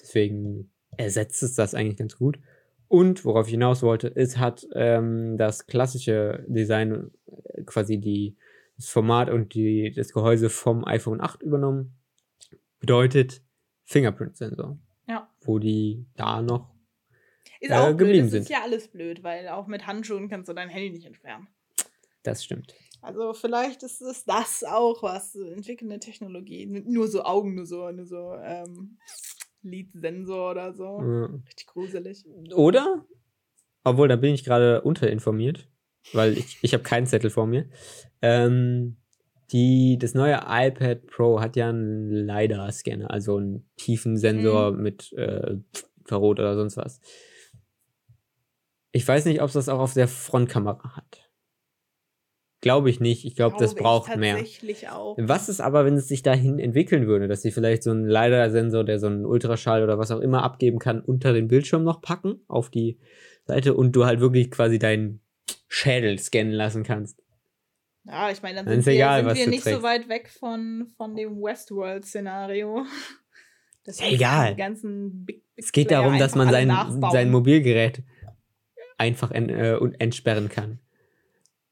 Deswegen ersetzt es das eigentlich ganz gut. Und worauf ich hinaus wollte, es hat ähm, das klassische Design, äh, quasi die, das Format und die, das Gehäuse vom iPhone 8 übernommen. Bedeutet Fingerprint-Sensor. Ja. Wo die da noch ist auch äh, geblieben blöd. Das ist ja alles blöd, weil auch mit Handschuhen kannst du dein Handy nicht entfernen. Das stimmt. Also vielleicht ist es das auch was, entwickelnde Technologie. Nur so Augen, nur so, nur so ähm, Lead-Sensor oder so. Ja. Richtig gruselig. Oder? Obwohl, da bin ich gerade unterinformiert, weil ich, ich habe keinen Zettel vor mir. Ähm, die, das neue iPad Pro hat ja einen LiDAR-Scanner, also einen tiefen Sensor mhm. mit äh, Infrarot oder sonst was. Ich weiß nicht, ob es das auch auf der Frontkamera hat. Glaube ich nicht. Ich glaube, glaub, das braucht mehr. Auch. Was ist aber, wenn es sich dahin entwickeln würde, dass sie vielleicht so einen LiDAR-Sensor, der so einen Ultraschall oder was auch immer abgeben kann, unter den Bildschirm noch packen auf die Seite und du halt wirklich quasi deinen Schädel scannen lassen kannst. Ja, ich meine, dann, dann sind, egal, wir, sind wir nicht trägst. so weit weg von, von dem Westworld-Szenario. Das ist egal. Big, Big es geht darum, dass man sein, sein Mobilgerät einfach en, äh, entsperren kann.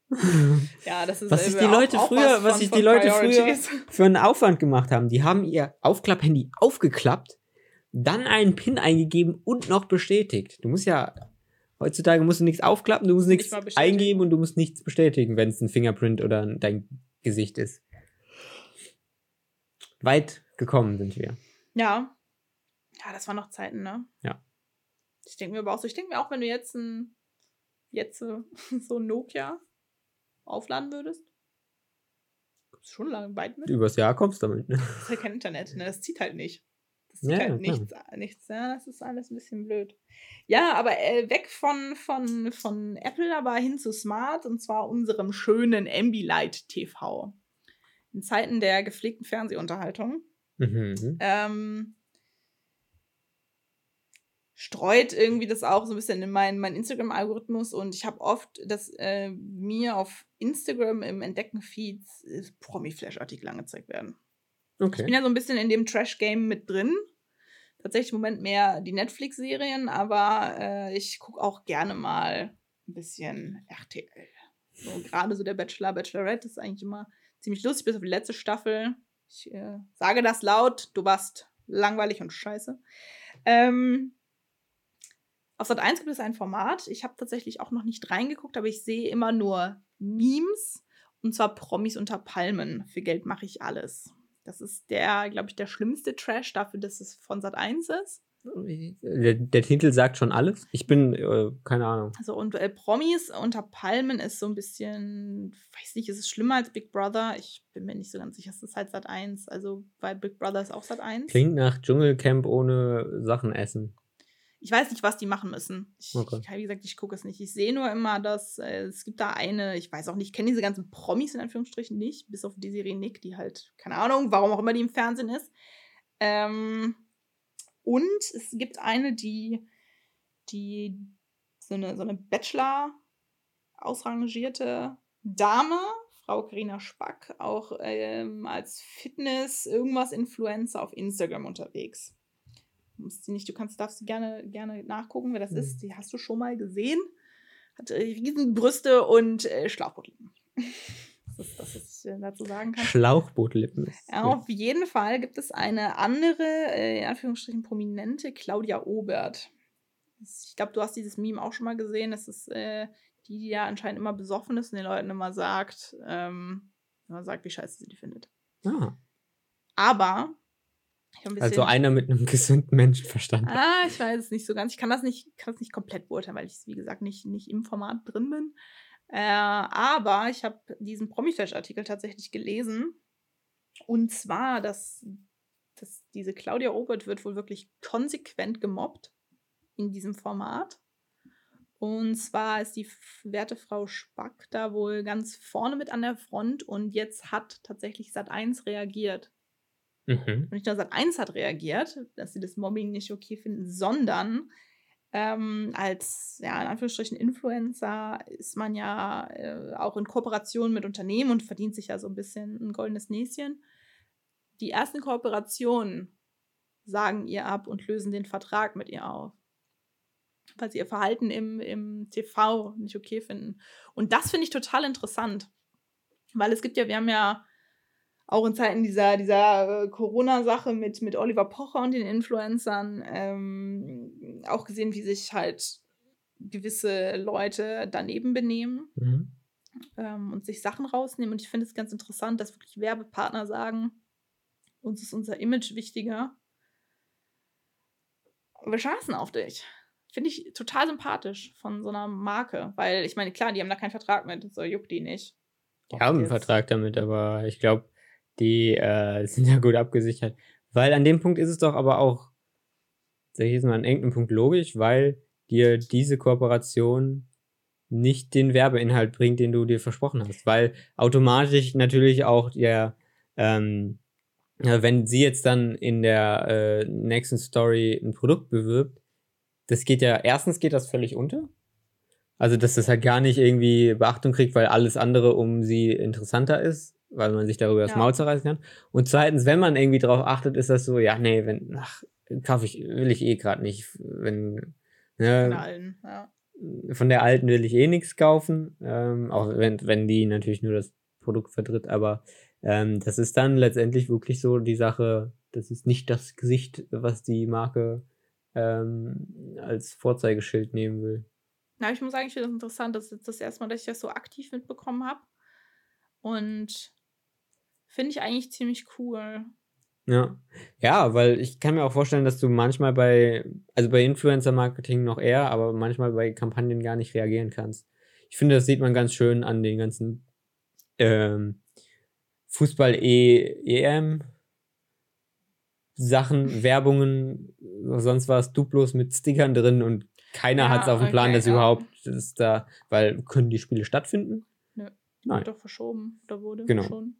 Ja, das ist was sich die Leute auch, früher, was sich die Leute früher für einen Aufwand gemacht haben. Die haben ihr Aufklapphandy aufgeklappt, dann einen PIN eingegeben und noch bestätigt. Du musst ja heutzutage musst du nichts aufklappen, du musst nichts eingeben und du musst nichts bestätigen, wenn es ein Fingerprint oder dein Gesicht ist. Weit gekommen sind wir. Ja. Ja, das waren noch Zeiten, ne? Ja. Ich denke mir aber auch so, ich denke mir auch, wenn du jetzt ein jetzt so ein Nokia aufladen würdest? Kommst schon lange weit mit. Übers Jahr kommst du damit, ne? Das ist halt kein Internet, ne? Das zieht halt nicht. Das zieht ja, halt nichts, nichts, ja, das ist alles ein bisschen blöd. Ja, aber äh, weg von, von, von Apple, aber hin zu Smart und zwar unserem schönen Ambilight TV. In Zeiten der gepflegten Fernsehunterhaltung. Mhm. Ähm, streut irgendwie das auch so ein bisschen in meinen mein Instagram-Algorithmus und ich habe oft, dass äh, mir auf Instagram im Entdecken-Feeds äh, Promi-Flash-Artikel angezeigt werden. Okay. Ich bin ja so ein bisschen in dem Trash-Game mit drin. Tatsächlich im Moment mehr die Netflix-Serien, aber äh, ich gucke auch gerne mal ein bisschen RTL. So, gerade so der Bachelor, Bachelorette ist eigentlich immer ziemlich lustig, bis auf die letzte Staffel. Ich äh, sage das laut, du warst langweilig und scheiße. Ähm, Auf Sat 1 gibt es ein Format. Ich habe tatsächlich auch noch nicht reingeguckt, aber ich sehe immer nur Memes und zwar Promis unter Palmen. Für Geld mache ich alles. Das ist der, glaube ich, der schlimmste Trash dafür, dass es von Sat 1 ist. Der, der, Titel sagt schon alles. Ich bin, äh, keine Ahnung. Also, und äh, Promis unter Palmen ist so ein bisschen, weiß nicht, ist es schlimmer als Big Brother? Ich bin mir nicht so ganz sicher. Es ist halt Sat 1. Also, weil Big Brother ist auch Sat 1. Klingt nach Dschungelcamp ohne Sachen essen. Ich weiß nicht, was die machen müssen. Ich, okay. wie gesagt, ich gucke es nicht. Ich sehe nur immer, dass äh, es gibt da eine, ich weiß auch nicht, ich kenne diese ganzen Promis in Anführungsstrichen nicht, bis auf die Serie Nick, die halt, keine Ahnung, warum auch immer die im Fernsehen ist. Ähm, und es gibt eine, die, die so eine, so eine Bachelor ausrangierte Dame, Frau Karina Spack, auch ähm, als Fitness irgendwas Influencer auf Instagram unterwegs musst sie nicht, du kannst, darfst gerne, gerne nachgucken, wer das mhm. ist. Die hast du schon mal gesehen. Hat äh, Riesenbrüste und äh, Schlauchbootlippen. das ist das, was ich dazu sagen kann. Schlauchbootlippen. Ja, auf jeden Fall gibt es eine andere, äh, in Anführungsstrichen prominente, Claudia Obert. Ich glaube, du hast dieses Meme auch schon mal gesehen. Das ist äh, die, die ja anscheinend immer besoffen ist und den Leuten immer sagt, ähm, immer sagt, wie scheiße sie die findet. Ah. Aber ein also einer mit einem gesunden Menschenverstand. Ah, ich weiß es nicht so ganz. Ich kann das nicht, kann das nicht komplett beurteilen, weil ich, wie gesagt, nicht, nicht im Format drin bin. Äh, aber ich habe diesen Promiflash-Artikel tatsächlich gelesen. Und zwar, dass, dass diese Claudia Robert wird wohl wirklich konsequent gemobbt in diesem Format. Und zwar ist die werte Frau Spack da wohl ganz vorne mit an der Front und jetzt hat tatsächlich Sat1 reagiert Mhm. Und nicht nur Sat 1 hat reagiert, dass sie das Mobbing nicht okay finden, sondern ähm, als, ja, in Anführungsstrichen Influencer ist man ja äh, auch in Kooperation mit Unternehmen und verdient sich ja so ein bisschen ein goldenes Näschen. Die ersten Kooperationen sagen ihr ab und lösen den Vertrag mit ihr auf. Weil sie ihr Verhalten im, im TV nicht okay finden. Und das finde ich total interessant. Weil es gibt ja, wir haben ja auch in Zeiten dieser, dieser äh, Corona-Sache mit, mit Oliver Pocher und den Influencern ähm, auch gesehen, wie sich halt gewisse Leute daneben benehmen mhm. ähm, und sich Sachen rausnehmen. Und ich finde es ganz interessant, dass wirklich Werbepartner sagen, uns ist unser Image wichtiger. Wir scheißen auf dich. Finde ich total sympathisch von so einer Marke, weil ich meine, klar, die haben da keinen Vertrag mit, so juckt die nicht. Die haben einen Vertrag damit, aber ich glaube, die äh, sind ja gut abgesichert. Weil an dem Punkt ist es doch aber auch, sag ich jetzt mal, an irgendeinem Punkt logisch, weil dir diese Kooperation nicht den Werbeinhalt bringt, den du dir versprochen hast. Weil automatisch natürlich auch der, ähm, wenn sie jetzt dann in der äh, nächsten Story ein Produkt bewirbt, das geht ja, erstens geht das völlig unter. Also, dass das halt gar nicht irgendwie Beachtung kriegt, weil alles andere um sie interessanter ist weil man sich darüber ja. das Maul zerreißen kann. Und zweitens, wenn man irgendwie drauf achtet, ist das so, ja, nee, wenn, ach, kaufe ich, will ich eh gerade nicht. Wenn, ne, von der alten, ja. Von der alten will ich eh nichts kaufen, ähm, auch wenn, wenn die natürlich nur das Produkt vertritt, aber ähm, das ist dann letztendlich wirklich so die Sache, das ist nicht das Gesicht, was die Marke ähm, als Vorzeigeschild nehmen will. Na, ich muss sagen, ich finde das interessant. Das ist jetzt das erste Mal, dass ich das so aktiv mitbekommen habe. Und Finde ich eigentlich ziemlich cool. Ja. Ja, weil ich kann mir auch vorstellen, dass du manchmal bei, also bei Influencer-Marketing noch eher, aber manchmal bei Kampagnen gar nicht reagieren kannst. Ich finde, das sieht man ganz schön an den ganzen ähm, Fußball-EM. Sachen, Werbungen, sonst war es Duplos mit Stickern drin und keiner ja, hat es auf dem Plan, okay, dass ja. überhaupt das da, weil können die Spiele stattfinden? Nö, die Nein. wurde doch verschoben oder wurde genau. schon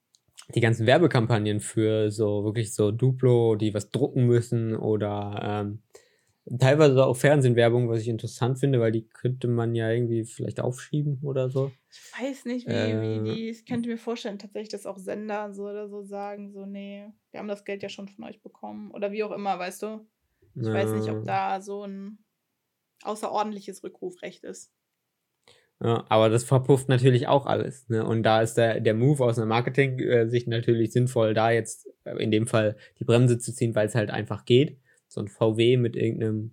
die ganzen Werbekampagnen für so wirklich so Duplo, die was drucken müssen oder ähm, teilweise auch Fernsehwerbung, was ich interessant finde, weil die könnte man ja irgendwie vielleicht aufschieben oder so. Ich weiß nicht, wie, äh, wie die, ich könnte mir vorstellen, tatsächlich, dass auch Sender so oder so sagen, so, nee, wir haben das Geld ja schon von euch bekommen oder wie auch immer, weißt du. Ich äh, weiß nicht, ob da so ein außerordentliches Rückrufrecht ist. Ja, aber das verpufft natürlich auch alles. Ne? Und da ist der, der Move aus einer Marketing-Sicht natürlich sinnvoll, da jetzt äh, in dem Fall die Bremse zu ziehen, weil es halt einfach geht. So ein VW mit irgendeinem,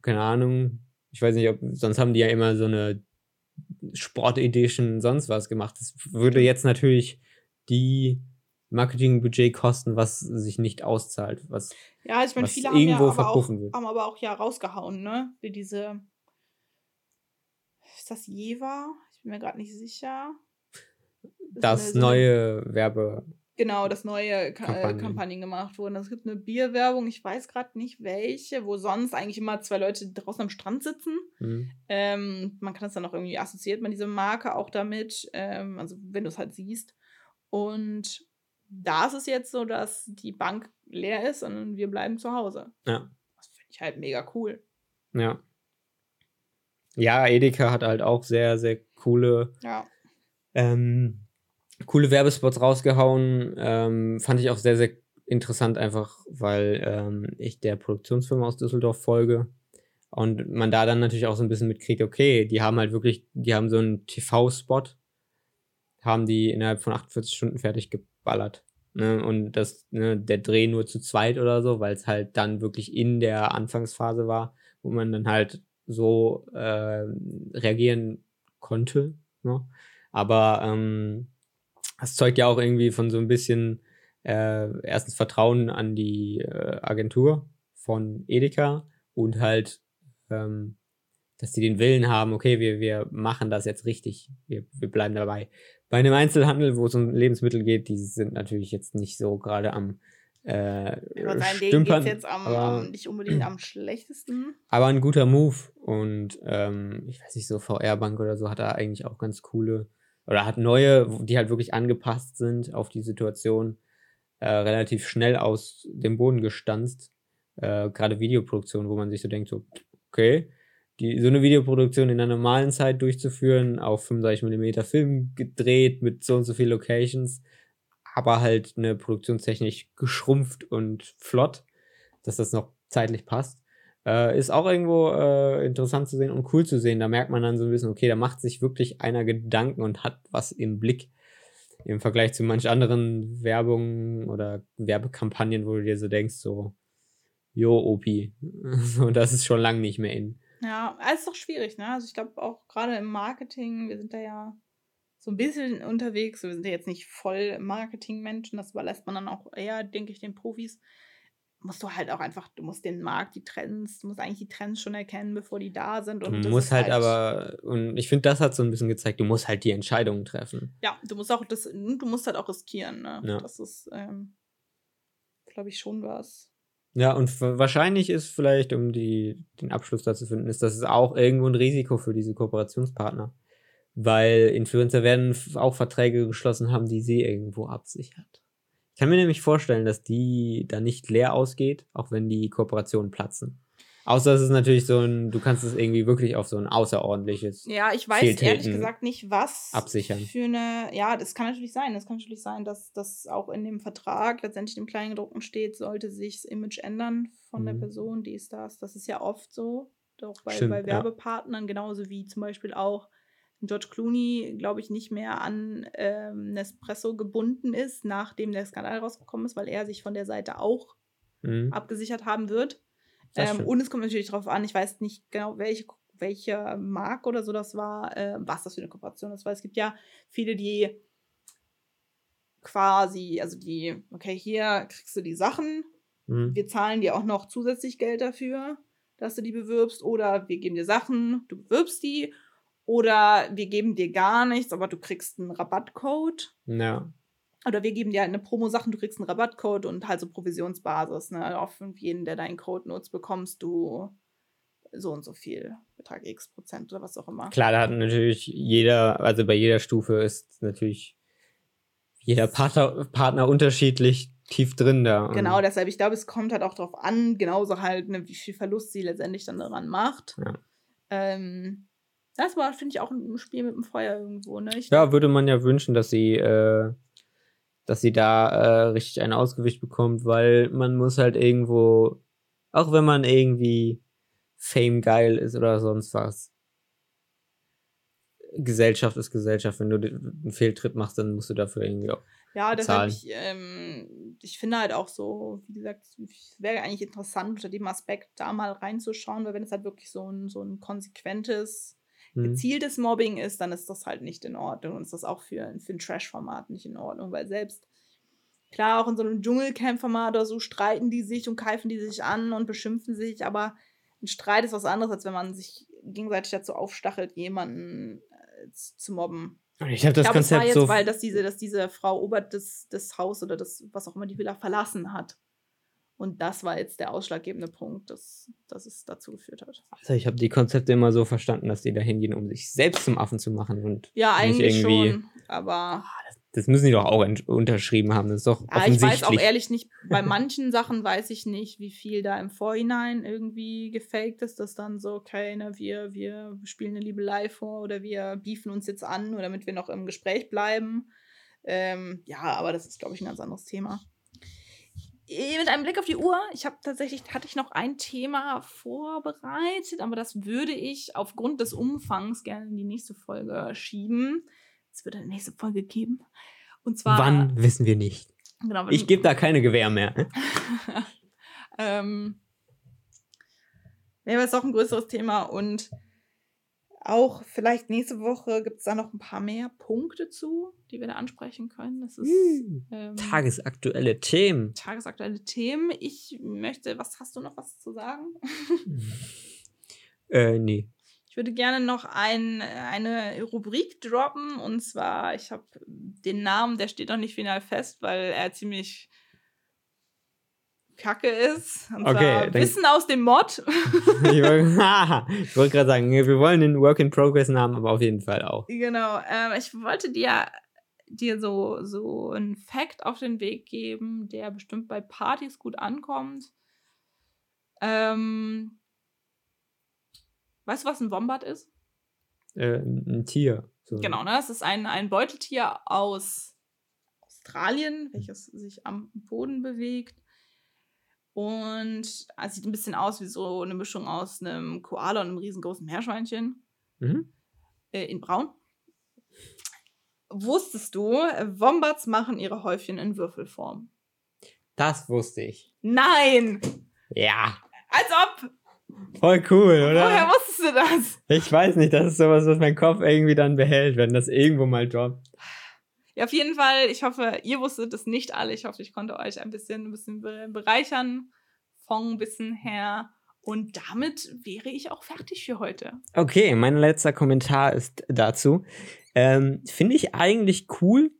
keine Ahnung, Ich weiß nicht, ob, sonst haben die ja immer so eine Sport Edition, sonst was gemacht. Das würde jetzt natürlich die Marketingbudget kosten, was sich nicht auszahlt, was, Ja, ich meine, viele haben ja irgendwo aber auch, haben aber auch ja rausgehauen, ne? Wie diese. Ist das Jeva? Ich bin mir gerade nicht sicher. ist Das eine- so neue Werbe. Genau, dass neue Ka Kampagnen. äh, Kampagnen gemacht wurden. Es gibt eine Bierwerbung, ich weiß gerade nicht welche, wo sonst eigentlich immer zwei Leute draußen am Strand sitzen. Hm. Ähm, man kann das dann auch irgendwie assoziiert man diese Marke auch damit, ähm, also wenn du es halt siehst. Und da ist es jetzt so, dass die Bank leer ist und wir bleiben zu Hause. Ja. Das finde ich halt mega cool. Ja. Ja, Edeka hat halt auch sehr, sehr coole, Ja. ähm, coole Werbespots rausgehauen. Ähm, fand ich auch sehr, sehr interessant, einfach weil ähm, ich der Produktionsfirma aus Düsseldorf folge. Und man da dann natürlich auch so ein bisschen mitkriegt, okay, die haben halt wirklich, die haben so einen TV-Spot, haben die innerhalb von 48 Stunden fertig geballert. Ne? Und das, ne, der Dreh nur zu zweit oder so, weil es halt dann wirklich in der Anfangsphase war, wo man dann halt so äh, reagieren konnte. Ne? Aber ähm, das zeugt ja auch irgendwie von so ein bisschen äh, erstens Vertrauen an die äh, Agentur von Edeka und halt, ähm, dass die den Willen haben, okay, wir, wir machen das jetzt richtig, wir, wir bleiben dabei. Bei einem Einzelhandel, wo es um Lebensmittel geht, die sind natürlich jetzt nicht so gerade am äh, würde sagen, denen geht jetzt am, aber- am, nicht unbedingt am schlechtesten. aber ein guter Move. Und ähm, ich weiß nicht, so VR-Bank oder so hat da eigentlich auch ganz coole oder hat neue, die halt wirklich angepasst sind auf die Situation, äh, relativ schnell aus dem Boden gestanzt. Äh, Gerade Videoproduktion, wo man sich so denkt, so, okay, die, so eine Videoproduktion in einer normalen Zeit durchzuführen, auf 35 mm Film gedreht mit so und so viel Locations, aber halt eine produktionstechnisch geschrumpft und flott, dass das noch zeitlich passt. Äh, ist auch irgendwo äh, interessant zu sehen und cool zu sehen. Da merkt man dann so ein bisschen, okay, da macht sich wirklich einer Gedanken und hat was im Blick. Im Vergleich zu manch anderen Werbungen oder Werbekampagnen, wo du dir so denkst, so, jo, Opi. so, das ist schon lang nicht mehr in. Ja, es ist doch schwierig, ne? Also ich glaube auch gerade im Marketing, wir sind da ja so ein bisschen unterwegs. Wir sind ja jetzt nicht voll Marketing-Menschen, das überlässt man dann auch eher, denke ich, den Profis. Musst du halt auch einfach, du musst den Markt, die Trends, du musst eigentlich die Trends schon erkennen, bevor die da sind. Und Du musst ist halt aber, und ich finde, das hat so ein bisschen gezeigt, du musst halt die Entscheidungen treffen. Ja, du musst auch das, du musst halt auch riskieren, ne? Ja. Das ist, ähm, glaube ich, schon was. Ja, und wahrscheinlich ist vielleicht, um die, den Abschluss dazu zu finden, ist das ist auch irgendwo ein Risiko für diese Kooperationspartner. Weil Influencer werden auch Verträge geschlossen haben, die sie irgendwo absichert. Ich kann mir nämlich vorstellen, dass die da nicht leer ausgeht, auch wenn die Kooperationen platzen. Außer es ist natürlich so ein, du kannst es irgendwie wirklich auf so ein außerordentliches. Ja, ich weiß ehrlich Fehltreten gesagt nicht, was absichern. für eine. Ja, das kann natürlich sein. Das kann natürlich sein, dass das auch in dem Vertrag letztendlich im Kleingedruckten steht, sollte sich das Image ändern von der Mhm. Person, dies, das. Das ist ja oft so. Auch bei, Stimmt, bei ja. Werbepartnern, genauso wie zum Beispiel auch George Clooney, glaube ich, nicht mehr an ähm, Nespresso gebunden ist, nachdem der Skandal rausgekommen ist, weil er sich von der Seite auch Mhm. abgesichert haben wird. Ähm, und es kommt natürlich darauf an, ich weiß nicht genau, welche, welche Marke oder so das war, äh, was das für eine Kooperation ist, weil es gibt ja viele, die quasi, also die, okay, hier kriegst du die Sachen, Mhm. wir zahlen dir auch noch zusätzlich Geld dafür, dass du die bewirbst, oder wir geben dir Sachen, du bewirbst die, oder wir geben dir gar nichts, aber du kriegst einen Rabattcode. Ja. Oder wir geben dir halt eine Promo-Sachen, du kriegst einen Rabattcode und halt so Provisionsbasis. Ne? Auf jeden, der deinen Code nutzt, bekommst du so und so viel, Betrag X Prozent oder was auch immer. Klar, da hat natürlich jeder, also bei jeder Stufe ist natürlich jeder Partner, Partner unterschiedlich tief drin da. Genau, deshalb, ich glaube, es kommt halt auch darauf an, genauso halt, ne, wie viel Verlust sie letztendlich dann daran macht. Ja. Ähm, das war, finde ich, auch ein Spiel mit dem Feuer irgendwo. Ne? Ich, Ja, würde man ja wünschen, dass sie, äh, dass sie da äh, richtig ein Ausgewicht bekommt, weil man muss halt irgendwo, auch wenn man irgendwie Fame geil ist oder sonst was, Gesellschaft ist Gesellschaft. Wenn du einen Fehltritt machst, dann musst du dafür irgendwie auch. Ja, deshalb, ich, ähm, ich finde halt auch so, wie gesagt, es wäre eigentlich interessant, unter dem Aspekt da mal reinzuschauen, weil wenn es halt wirklich so ein, so ein konsequentes. Gezieltes Mobbing ist, dann ist das halt nicht in Ordnung und ist das auch für, für ein Trash-Format nicht in Ordnung, weil selbst, klar, auch in so einem Dschungelcamp-Format oder so streiten die sich und keifen die sich an und beschimpfen sich, aber ein Streit ist was anderes, als wenn man sich gegenseitig dazu aufstachelt, jemanden äh, zu mobben. Ich habe das ich glaub, Konzept war jetzt, so weil dass diese, dass diese Frau Obert das, das Haus oder das, was auch immer die Villa verlassen hat. Und das war jetzt der ausschlaggebende Punkt, dass, dass es dazu geführt hat. Also ich habe die Konzepte immer so verstanden, dass die da hingehen, um sich selbst zum Affen zu machen. Und ja, eigentlich schon. Aber ah, das müssen die doch auch unterschrieben haben. Das ist doch ja, Ich weiß auch ehrlich nicht, bei manchen Sachen weiß ich nicht, wie viel da im Vorhinein irgendwie gefaked ist, dass dann so, okay, ne, wir, wir spielen eine Liebelei vor oder wir beefen uns jetzt an, oder damit wir noch im Gespräch bleiben. Ähm, ja, aber das ist, glaube ich, ein ganz anderes Thema. Mit einem Blick auf die Uhr, ich habe tatsächlich, hatte ich noch ein Thema vorbereitet, aber das würde ich aufgrund des Umfangs gerne in die nächste Folge schieben. Es wird eine nächste Folge geben. Und zwar. Wann wissen wir nicht. Genau, ich gebe da keine Gewähr mehr. ähm, ja, ist auch ein größeres Thema und auch vielleicht nächste Woche gibt es da noch ein paar mehr Punkte zu, die wir da ansprechen können. Das ist hm, ähm, tagesaktuelle Themen. Tagesaktuelle Themen. Ich möchte, was hast du noch was zu sagen? äh, nee würde gerne noch ein, eine Rubrik droppen. Und zwar, ich habe den Namen, der steht noch nicht final fest, weil er ziemlich kacke ist. Und okay, Wissen aus dem Mod. ich wollte gerade sagen, wir wollen den Work-in-Progress-Namen, aber auf jeden Fall auch. Genau. Ähm, ich wollte dir, dir so, so einen Fact auf den Weg geben, der bestimmt bei Partys gut ankommt. Ähm, Weißt du, was ein Wombat ist? Äh, ein Tier. So. Genau, ne? Es ist ein, ein Beuteltier aus Australien, welches sich am Boden bewegt. Und es sieht ein bisschen aus wie so eine Mischung aus einem Koala und einem riesengroßen Meerschweinchen. Mhm. Äh, in braun. Wusstest du, Wombats machen ihre Häufchen in Würfelform? Das wusste ich. Nein! Ja. Als ob! Voll cool, oder? Woher wusstest du das? Ich weiß nicht, das ist sowas, was mein Kopf irgendwie dann behält, wenn das irgendwo mal droppt. Ja, auf jeden Fall, ich hoffe, ihr wusstet es nicht alle. Ich hoffe, ich konnte euch ein bisschen, ein bisschen bereichern von Wissen her. Und damit wäre ich auch fertig für heute. Okay, mein letzter Kommentar ist dazu. Ähm, Finde ich eigentlich cool.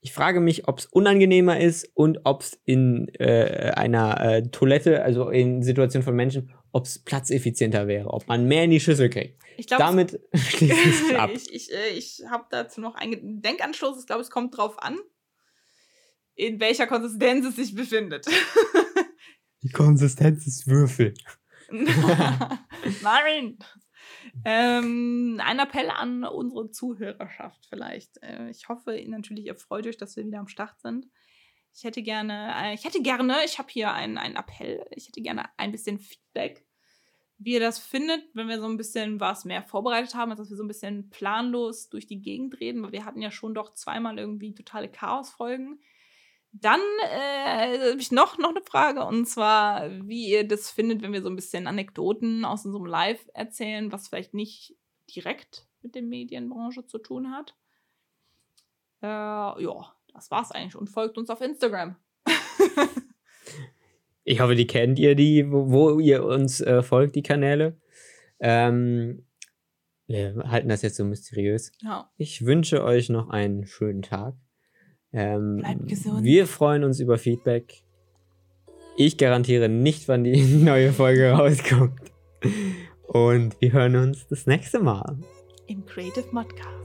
Ich frage mich, ob es unangenehmer ist und ob es in äh, einer äh, Toilette, also in Situationen von Menschen, ob es platzeffizienter wäre, ob man mehr in die Schüssel kriegt. Ich glaub, Damit schließt es ab. ich ich, äh, ich habe dazu noch einen Denkanstoß. Ich glaube, es kommt drauf an, in welcher Konsistenz es sich befindet. Die Konsistenz ist Würfel. Nein. Ähm, ein Appell an unsere Zuhörerschaft vielleicht. Äh, ich hoffe natürlich, ihr freut euch, dass wir wieder am Start sind. Ich hätte gerne, äh, ich hätte gerne, ich habe hier einen, einen Appell, ich hätte gerne ein bisschen Feedback, wie ihr das findet, wenn wir so ein bisschen was mehr vorbereitet haben, als dass wir so ein bisschen planlos durch die Gegend reden, weil wir hatten ja schon doch zweimal irgendwie totale Chaos-Folgen. Dann äh, habe ich noch, noch eine Frage und zwar, wie ihr das findet, wenn wir so ein bisschen Anekdoten aus unserem Live erzählen, was vielleicht nicht direkt mit der Medienbranche zu tun hat. Äh, ja, das war's eigentlich und folgt uns auf Instagram. ich hoffe, die kennt ihr, die, wo, wo ihr uns äh, folgt, die Kanäle. Ähm, wir halten das jetzt so mysteriös. Ja. Ich wünsche euch noch einen schönen Tag. Ähm, Bleibt gesund. Wir freuen uns über Feedback. Ich garantiere nicht, wann die neue Folge rauskommt. Und wir hören uns das nächste Mal. Im Creative Modcast.